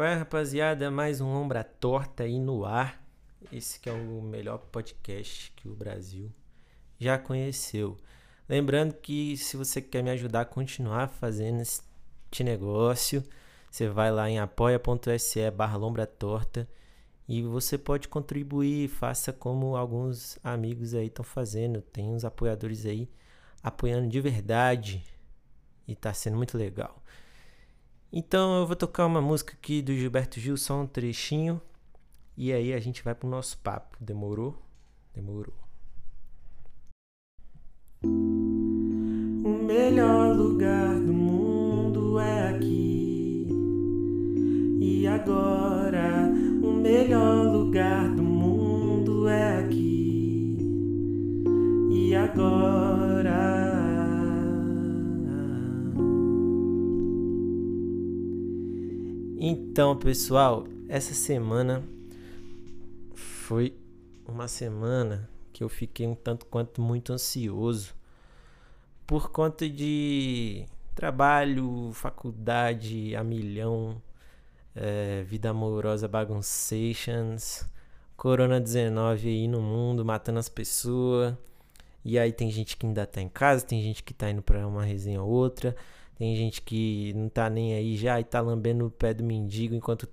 Qual é, rapaziada? Mais um Lombra Torta aí no ar. Esse que é o melhor podcast que o Brasil já conheceu. Lembrando que se você quer me ajudar a continuar fazendo este negócio, você vai lá em apoia.se barra Torta e você pode contribuir, faça como alguns amigos aí estão fazendo. Tem uns apoiadores aí apoiando de verdade e tá sendo muito legal. Então eu vou tocar uma música aqui do Gilberto Gil, só um trechinho. E aí a gente vai pro nosso papo. Demorou? Demorou. O melhor lugar do mundo é aqui. E agora, o melhor lugar do mundo é aqui. E agora. Então, pessoal, essa semana foi uma semana que eu fiquei um tanto quanto muito ansioso por conta de trabalho, faculdade a milhão, é, vida amorosa bagunçations, Corona-19 aí no mundo, matando as pessoas. E aí tem gente que ainda tá em casa, tem gente que tá indo pra uma resenha ou outra. Tem gente que não tá nem aí já e tá lambendo o pé do mendigo enquanto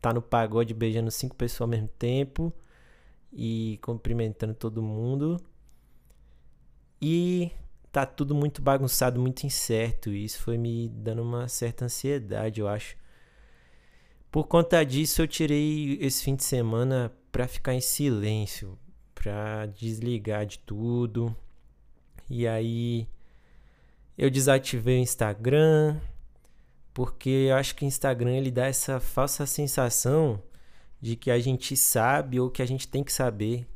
tá no pagode beijando cinco pessoas ao mesmo tempo e cumprimentando todo mundo. E tá tudo muito bagunçado, muito incerto. E isso foi me dando uma certa ansiedade, eu acho. Por conta disso, eu tirei esse fim de semana pra ficar em silêncio, pra desligar de tudo. E aí eu desativei o Instagram, porque eu acho que o Instagram ele dá essa falsa sensação de que a gente sabe ou que a gente tem que saber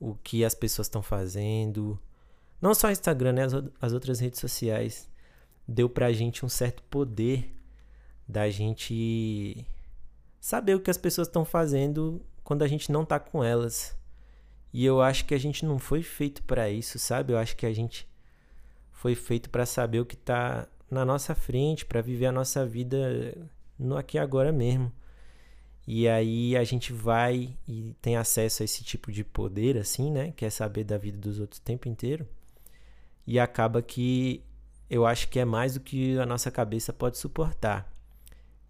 o que as pessoas estão fazendo. Não só o Instagram, né? As, as outras redes sociais deu pra gente um certo poder da gente saber o que as pessoas estão fazendo quando a gente não tá com elas. E eu acho que a gente não foi feito para isso, sabe? Eu acho que a gente foi feito para saber o que está na nossa frente, para viver a nossa vida no aqui e agora mesmo. E aí a gente vai e tem acesso a esse tipo de poder, assim, né? Quer saber da vida dos outros o tempo inteiro. E acaba que eu acho que é mais do que a nossa cabeça pode suportar.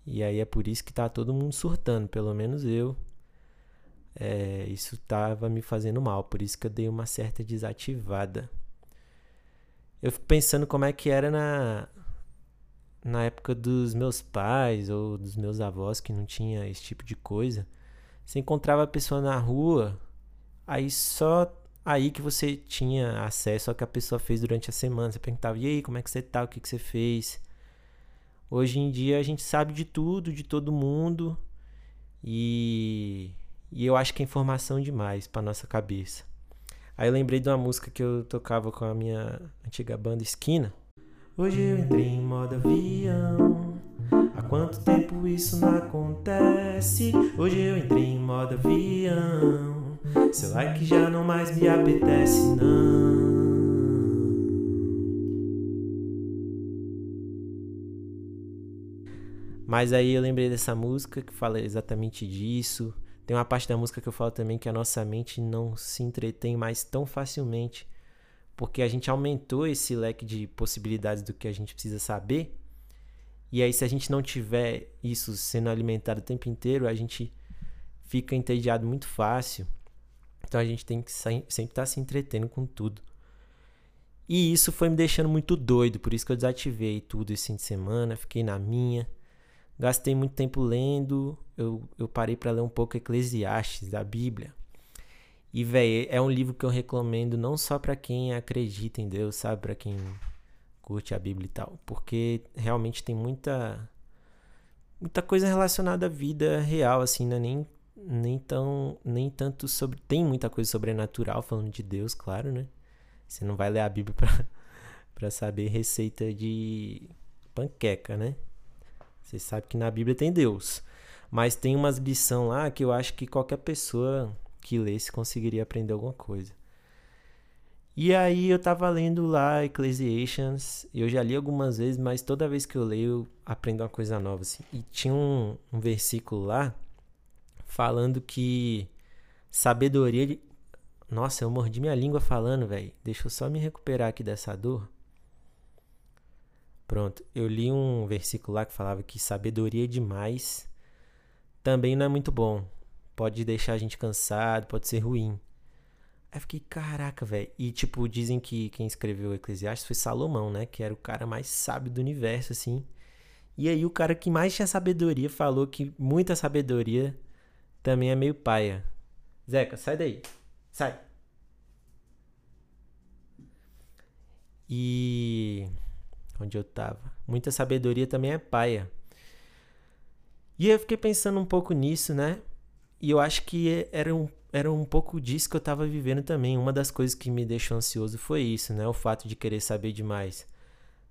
E aí é por isso que tá todo mundo surtando, pelo menos eu. É, isso tava me fazendo mal, por isso que eu dei uma certa desativada. Eu fico pensando como é que era na, na época dos meus pais ou dos meus avós que não tinha esse tipo de coisa. Você encontrava a pessoa na rua, aí só aí que você tinha acesso ao que a pessoa fez durante a semana. Você perguntava, e aí, como é que você tá? O que, que você fez? Hoje em dia a gente sabe de tudo, de todo mundo. E, e eu acho que é informação demais para nossa cabeça. Aí eu lembrei de uma música que eu tocava com a minha antiga banda Esquina. Hoje eu entrei em modo avião. Há quanto tempo isso não acontece? Hoje eu entrei em modo avião. Seu like já não mais me apetece, não. Mas aí eu lembrei dessa música que fala exatamente disso. Tem uma parte da música que eu falo também que a nossa mente não se entretém mais tão facilmente, porque a gente aumentou esse leque de possibilidades do que a gente precisa saber. E aí, se a gente não tiver isso sendo alimentado o tempo inteiro, a gente fica entediado muito fácil. Então a gente tem que sempre estar tá se entretendo com tudo. E isso foi me deixando muito doido, por isso que eu desativei tudo esse fim de semana, fiquei na minha. Gastei muito tempo lendo, eu, eu parei para ler um pouco Eclesiastes da Bíblia. E, velho, é um livro que eu recomendo não só para quem acredita em Deus, sabe? Para quem curte a Bíblia e tal. Porque realmente tem muita muita coisa relacionada à vida real, assim, né? Nem, nem, tão, nem tanto sobre. Tem muita coisa sobrenatural falando de Deus, claro, né? Você não vai ler a Bíblia pra, pra saber receita de panqueca, né? Você sabe que na Bíblia tem Deus. Mas tem umas lições lá que eu acho que qualquer pessoa que lesse conseguiria aprender alguma coisa. E aí eu tava lendo lá Ecclesiastes, eu já li algumas vezes, mas toda vez que eu leio eu aprendo uma coisa nova, assim. E tinha um, um versículo lá falando que sabedoria... Nossa, eu mordi minha língua falando, velho. Deixa eu só me recuperar aqui dessa dor. Pronto, eu li um versículo lá que falava que sabedoria demais também não é muito bom. Pode deixar a gente cansado, pode ser ruim. Aí fiquei, caraca, velho. E, tipo, dizem que quem escreveu Eclesiastes foi Salomão, né? Que era o cara mais sábio do universo, assim. E aí o cara que mais tinha sabedoria falou que muita sabedoria também é meio paia. Zeca, sai daí. Sai. E. Onde eu tava? Muita sabedoria também é paia. E eu fiquei pensando um pouco nisso, né? E eu acho que era um era um pouco disso que eu estava vivendo também. Uma das coisas que me deixou ansioso foi isso, né? O fato de querer saber demais.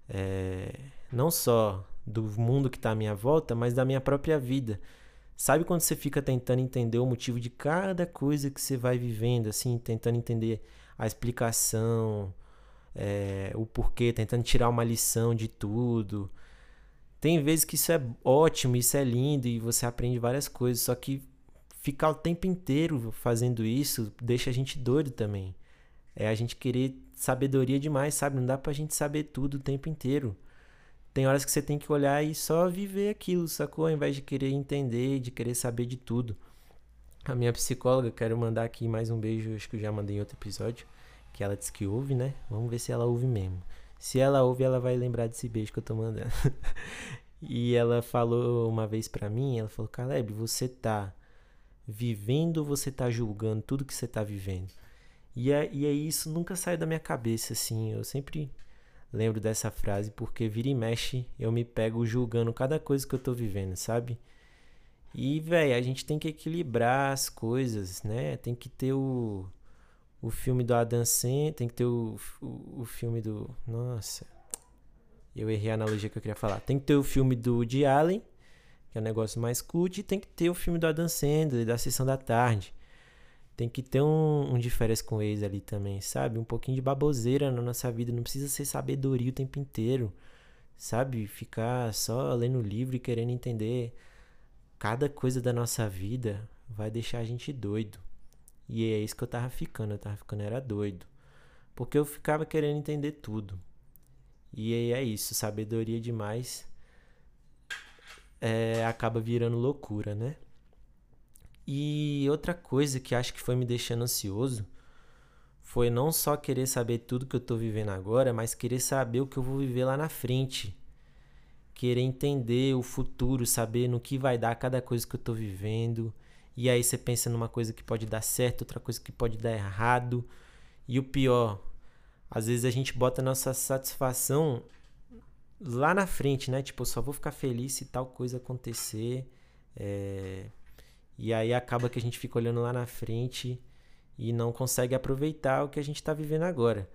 É... Não só do mundo que está à minha volta, mas da minha própria vida. Sabe quando você fica tentando entender o motivo de cada coisa que você vai vivendo, assim, tentando entender a explicação, é... o porquê, tentando tirar uma lição de tudo. Tem vezes que isso é ótimo, isso é lindo e você aprende várias coisas, só que ficar o tempo inteiro fazendo isso deixa a gente doido também. É a gente querer sabedoria demais, sabe? Não dá pra gente saber tudo o tempo inteiro. Tem horas que você tem que olhar e só viver aquilo, sacou? Ao invés de querer entender, de querer saber de tudo. A minha psicóloga, quero mandar aqui mais um beijo, acho que eu já mandei em outro episódio, que ela disse que ouve, né? Vamos ver se ela ouve mesmo. Se ela ouve, ela vai lembrar desse beijo que eu tô mandando. e ela falou uma vez pra mim, ela falou, Caleb, você tá vivendo ou você está julgando tudo que você está vivendo? E, é, e é isso nunca sai da minha cabeça, assim. Eu sempre lembro dessa frase porque vira e mexe eu me pego julgando cada coisa que eu tô vivendo, sabe? E, velho, a gente tem que equilibrar as coisas, né? Tem que ter o, o filme do Adam Sandler, tem que ter o, o, o filme do... Nossa, eu errei a analogia que eu queria falar. Tem que ter o filme do Woody Allen que é um negócio mais cult, e tem que ter o filme do Adam Sandler, da Sessão da Tarde. Tem que ter um, um de férias com ex ali também, sabe? Um pouquinho de baboseira na nossa vida. Não precisa ser sabedoria o tempo inteiro, sabe? Ficar só lendo livro e querendo entender cada coisa da nossa vida vai deixar a gente doido. E é isso que eu tava ficando. Eu tava ficando, era doido. Porque eu ficava querendo entender tudo. E é isso, sabedoria demais é, acaba virando loucura, né? E outra coisa que acho que foi me deixando ansioso foi não só querer saber tudo que eu tô vivendo agora, mas querer saber o que eu vou viver lá na frente. Querer entender o futuro, saber no que vai dar cada coisa que eu tô vivendo. E aí você pensa numa coisa que pode dar certo, outra coisa que pode dar errado. E o pior, às vezes a gente bota nossa satisfação lá na frente, né? Tipo, eu só vou ficar feliz se tal coisa acontecer. É... E aí acaba que a gente fica olhando lá na frente e não consegue aproveitar o que a gente está vivendo agora.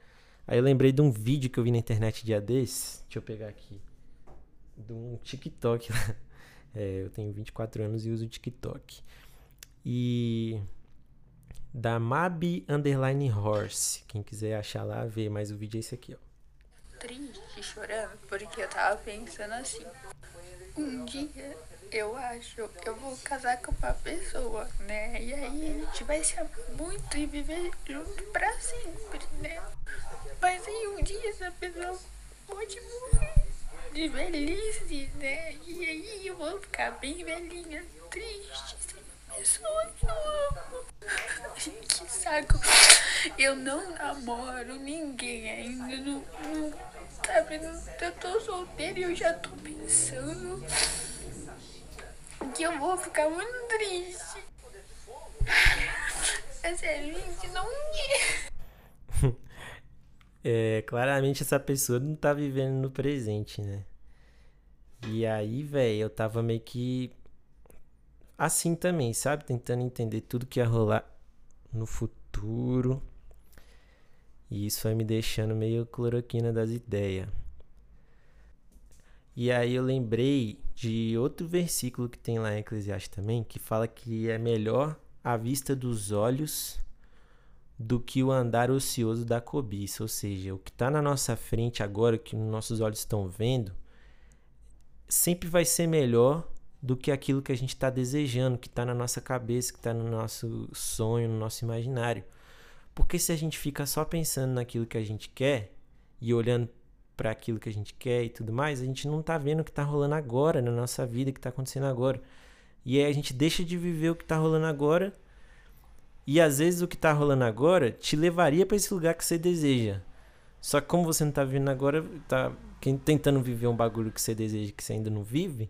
Aí eu lembrei de um vídeo que eu vi na internet dia desses. Deixa eu pegar aqui. De um TikTok. é, eu tenho 24 anos e uso TikTok. E da Mabi Underline Horse. Quem quiser achar lá, vê. Mas o vídeo é esse aqui, ó triste, chorando, porque eu tava pensando assim. Um dia eu acho eu vou casar com uma pessoa, né? E aí a gente vai se amar muito e viver junto pra sempre, né? Mas aí um dia essa pessoa pode morrer de velhice, né? E aí eu vou ficar bem velhinha, triste, eu que saco. Eu não namoro ninguém ainda. Não, não, sabe, eu tô solteira e eu já tô pensando que eu vou ficar muito triste. É gente não É, claramente essa pessoa não tá vivendo no presente, né? E aí, velho, eu tava meio que assim também, sabe? Tentando entender tudo que ia rolar no futuro. E isso vai me deixando meio cloroquina das ideias. E aí eu lembrei de outro versículo que tem lá em Eclesiastes também, que fala que é melhor a vista dos olhos do que o andar ocioso da cobiça. Ou seja, o que está na nossa frente agora, que nossos olhos estão vendo, sempre vai ser melhor do que aquilo que a gente está desejando, que está na nossa cabeça, que está no nosso sonho, no nosso imaginário. Porque se a gente fica só pensando naquilo que a gente quer e olhando para aquilo que a gente quer e tudo mais, a gente não está vendo o que está rolando agora na nossa vida, o que está acontecendo agora. E aí a gente deixa de viver o que está rolando agora. E às vezes o que está rolando agora te levaria para esse lugar que você deseja. Só que como você não está vivendo agora, tá tentando viver um bagulho que você deseja que você ainda não vive,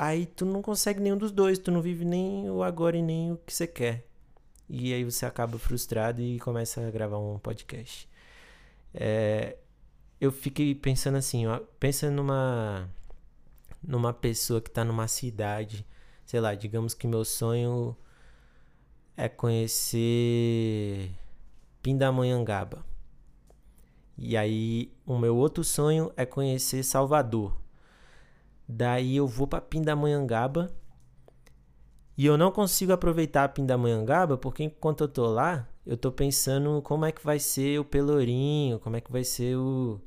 aí tu não consegue nenhum dos dois, tu não vive nem o agora e nem o que você quer. E aí você acaba frustrado e começa a gravar um podcast. É, eu fiquei pensando assim, ó, pensa numa numa pessoa que está numa cidade, sei lá, digamos que meu sonho é conhecer Pindamonhangaba. E aí o meu outro sonho é conhecer Salvador. Daí eu vou para Pindamonhangaba e eu não consigo aproveitar a Pindamonhangaba porque enquanto eu tô lá, eu tô pensando como é que vai ser o Pelourinho, como é que vai ser o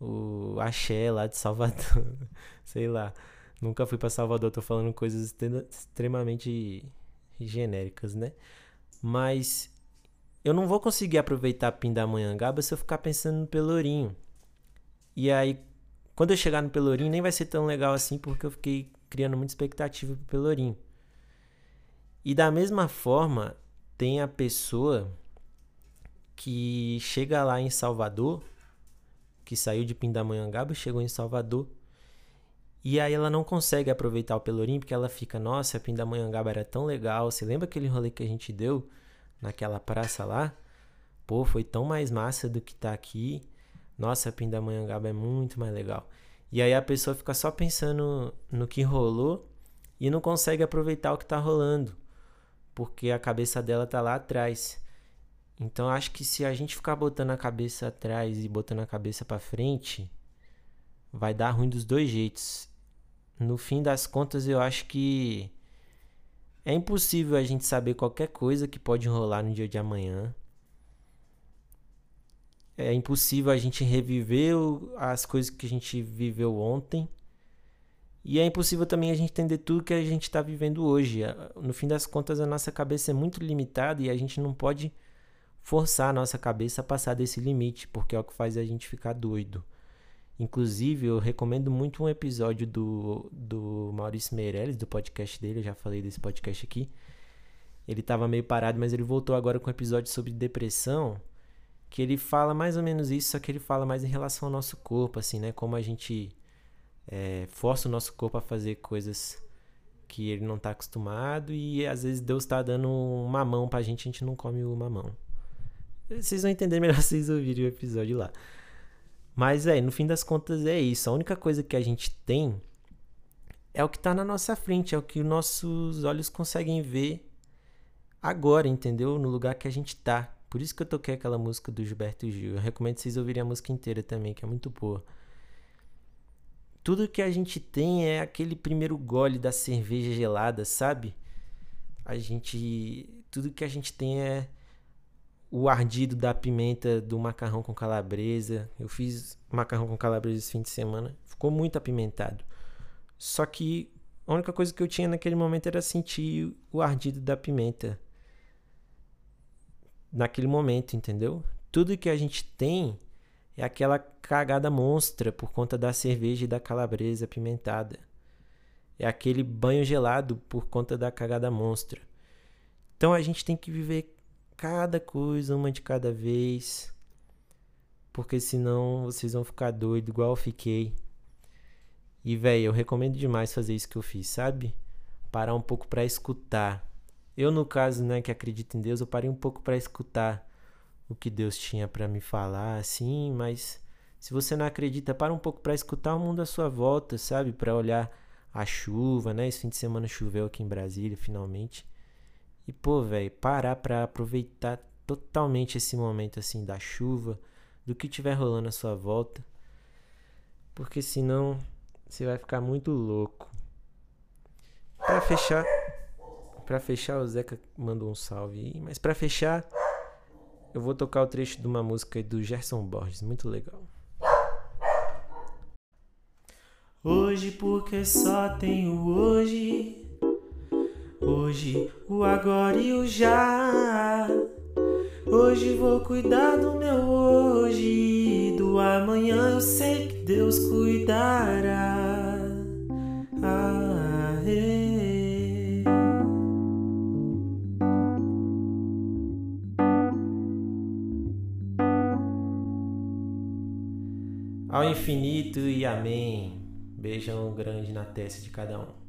o axé lá de Salvador, sei lá. Nunca fui para Salvador, tô falando coisas extremamente genéricas, né? Mas eu não vou conseguir aproveitar Pindamonhangaba se eu ficar pensando no Pelourinho. E aí, quando eu chegar no Pelourinho, nem vai ser tão legal assim, porque eu fiquei criando muita expectativa pro Pelourinho. E da mesma forma, tem a pessoa que chega lá em Salvador que saiu de Pindamonhangaba, chegou em Salvador. E aí ela não consegue aproveitar o Pelourinho porque ela fica, nossa, Pindamonhangaba era tão legal. Você lembra aquele rolê que a gente deu naquela praça lá? Pô, foi tão mais massa do que tá aqui. Nossa, Pindamonhangaba é muito mais legal. E aí a pessoa fica só pensando no que rolou e não consegue aproveitar o que tá rolando, porque a cabeça dela tá lá atrás. Então acho que se a gente ficar botando a cabeça atrás e botando a cabeça para frente, vai dar ruim dos dois jeitos. No fim das contas, eu acho que é impossível a gente saber qualquer coisa que pode rolar no dia de amanhã. É impossível a gente reviver as coisas que a gente viveu ontem. E é impossível também a gente entender tudo que a gente está vivendo hoje. No fim das contas, a nossa cabeça é muito limitada e a gente não pode forçar a nossa cabeça a passar desse limite, porque é o que faz a gente ficar doido. Inclusive, eu recomendo muito um episódio do, do Maurício Meirelles, do podcast dele, eu já falei desse podcast aqui. Ele estava meio parado, mas ele voltou agora com um episódio sobre depressão, que ele fala mais ou menos isso, só que ele fala mais em relação ao nosso corpo, assim, né? Como a gente é, força o nosso corpo a fazer coisas que ele não está acostumado e às vezes Deus está dando um mamão pra gente, a gente não come o mamão. Vocês vão entender melhor se vocês ouvirem o episódio lá. Mas, é, no fim das contas é isso. A única coisa que a gente tem é o que está na nossa frente, é o que nossos olhos conseguem ver agora, entendeu? No lugar que a gente tá. Por isso que eu toquei aquela música do Gilberto Gil. Eu recomendo vocês ouvirem a música inteira também, que é muito boa. Tudo que a gente tem é aquele primeiro gole da cerveja gelada, sabe? A gente. Tudo que a gente tem é o ardido da pimenta do macarrão com calabresa. Eu fiz macarrão com calabresa esse fim de semana. Ficou muito apimentado. Só que a única coisa que eu tinha naquele momento era sentir o ardido da pimenta. Naquele momento, entendeu? Tudo que a gente tem é aquela cagada monstra por conta da cerveja e da calabresa apimentada. É aquele banho gelado por conta da cagada monstra. Então a gente tem que viver cada coisa, uma de cada vez. Porque senão vocês vão ficar doido igual eu fiquei. E, velho, eu recomendo demais fazer isso que eu fiz, sabe? Parar um pouco para escutar. Eu, no caso, né, que acredito em Deus, eu parei um pouco para escutar o que Deus tinha para me falar, assim, mas se você não acredita, para um pouco para escutar o mundo à sua volta, sabe? Para olhar a chuva, né? Esse fim de semana choveu aqui em Brasília, finalmente. E, pô, velho, parar pra aproveitar totalmente esse momento, assim, da chuva, do que tiver rolando à sua volta. Porque senão você vai ficar muito louco. Pra fechar. Pra fechar, o Zeca mandou um salve aí. Mas pra fechar, eu vou tocar o trecho de uma música do Gerson Borges, muito legal. Hoje porque só tenho hoje. Hoje o agora e o já. Hoje vou cuidar do meu hoje. Do amanhã eu sei que Deus cuidará. Ah, Ao infinito e amém. Beijão grande na testa de cada um.